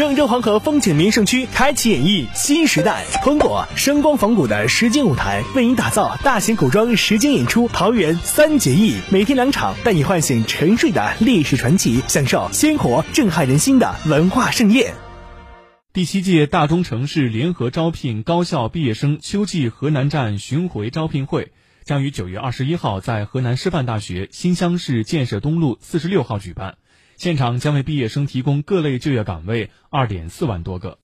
郑州黄河风景名胜区开启演绎新时代，通过声光仿古的实景舞台，为您打造大型古装实景演出《桃园三结义》，每天两场，带你唤醒沉睡的历史传奇，享受鲜活震撼人心的文化盛宴。第七届大中城市联合招聘高校毕业生秋季河南站巡回招聘会将于九月二十一号在河南师范大学新乡市建设东路四十六号举办，现场将为毕业生提供各类就业岗位二点四万多个。